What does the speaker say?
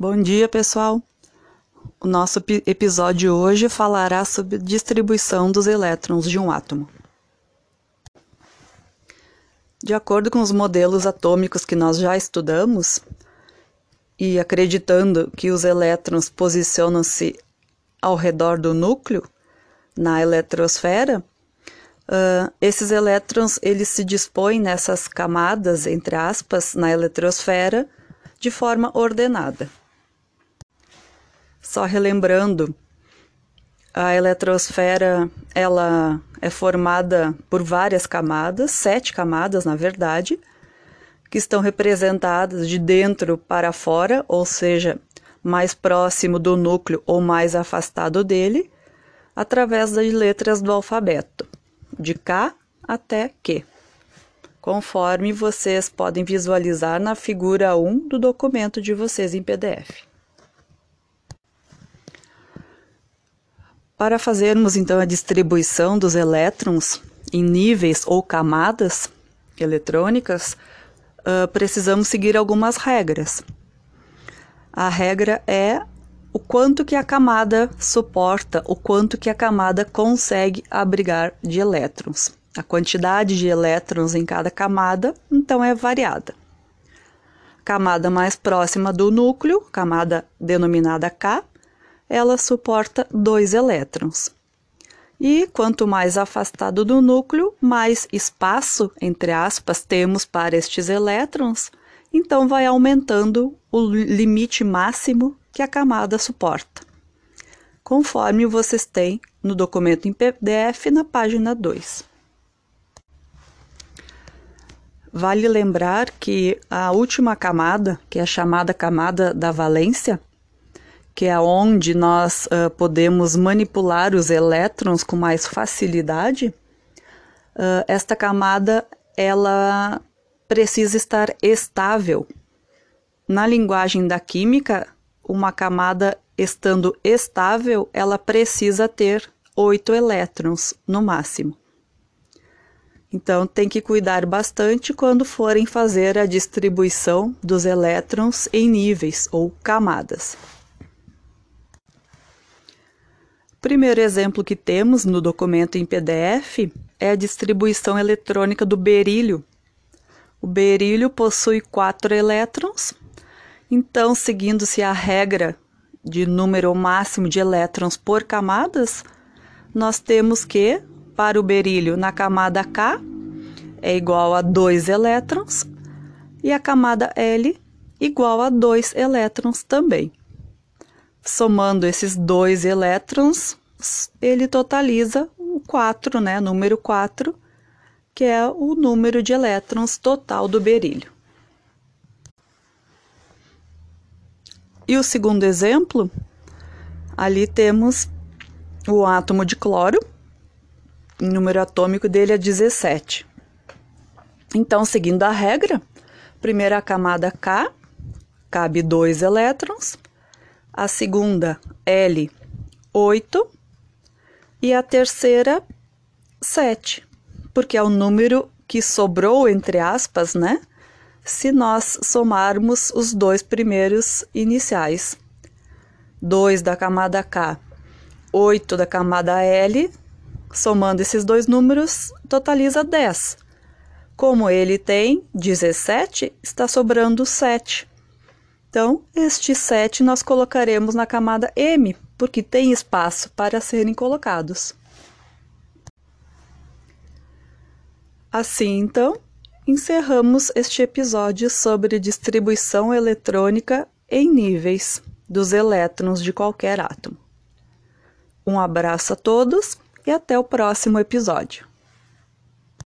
Bom dia, pessoal. O nosso episódio hoje falará sobre distribuição dos elétrons de um átomo. De acordo com os modelos atômicos que nós já estudamos, e acreditando que os elétrons posicionam-se ao redor do núcleo, na eletrosfera, uh, esses elétrons eles se dispõem nessas camadas, entre aspas, na eletrosfera, de forma ordenada. Só relembrando, a eletrosfera ela é formada por várias camadas, sete camadas na verdade, que estão representadas de dentro para fora, ou seja, mais próximo do núcleo ou mais afastado dele, através das letras do alfabeto, de K até Q, conforme vocês podem visualizar na figura 1 do documento de vocês em PDF. Para fazermos então a distribuição dos elétrons em níveis ou camadas eletrônicas, uh, precisamos seguir algumas regras. A regra é o quanto que a camada suporta, o quanto que a camada consegue abrigar de elétrons. A quantidade de elétrons em cada camada, então, é variada. Camada mais próxima do núcleo, camada denominada K, ela suporta dois elétrons. E quanto mais afastado do núcleo, mais espaço, entre aspas, temos para estes elétrons, então vai aumentando o limite máximo que a camada suporta, conforme vocês têm no documento em PDF na página 2. Vale lembrar que a última camada, que é a chamada camada da valência, que é onde nós uh, podemos manipular os elétrons com mais facilidade, uh, esta camada ela precisa estar estável. Na linguagem da química, uma camada estando estável, ela precisa ter oito elétrons no máximo. Então, tem que cuidar bastante quando forem fazer a distribuição dos elétrons em níveis ou camadas. Primeiro exemplo que temos no documento em PDF é a distribuição eletrônica do berílio. O berílio possui quatro elétrons, então, seguindo-se a regra de número máximo de elétrons por camadas, nós temos que, para o berílio na camada K, é igual a 2 elétrons, e a camada L igual a 2 elétrons também. Somando esses dois elétrons, ele totaliza o 4, né, número 4, que é o número de elétrons total do berílio. E o segundo exemplo, ali temos o átomo de cloro, o número atômico dele é 17. Então, seguindo a regra, primeira camada K cabe 2 elétrons, a segunda L, 8, e a terceira, 7, porque é o número que sobrou, entre aspas, né? Se nós somarmos os dois primeiros iniciais. 2 da camada K, 8 da camada L, somando esses dois números, totaliza 10. Como ele tem 17, está sobrando 7. Então, este 7 nós colocaremos na camada M, porque tem espaço para serem colocados. Assim, então, encerramos este episódio sobre distribuição eletrônica em níveis dos elétrons de qualquer átomo. Um abraço a todos e até o próximo episódio.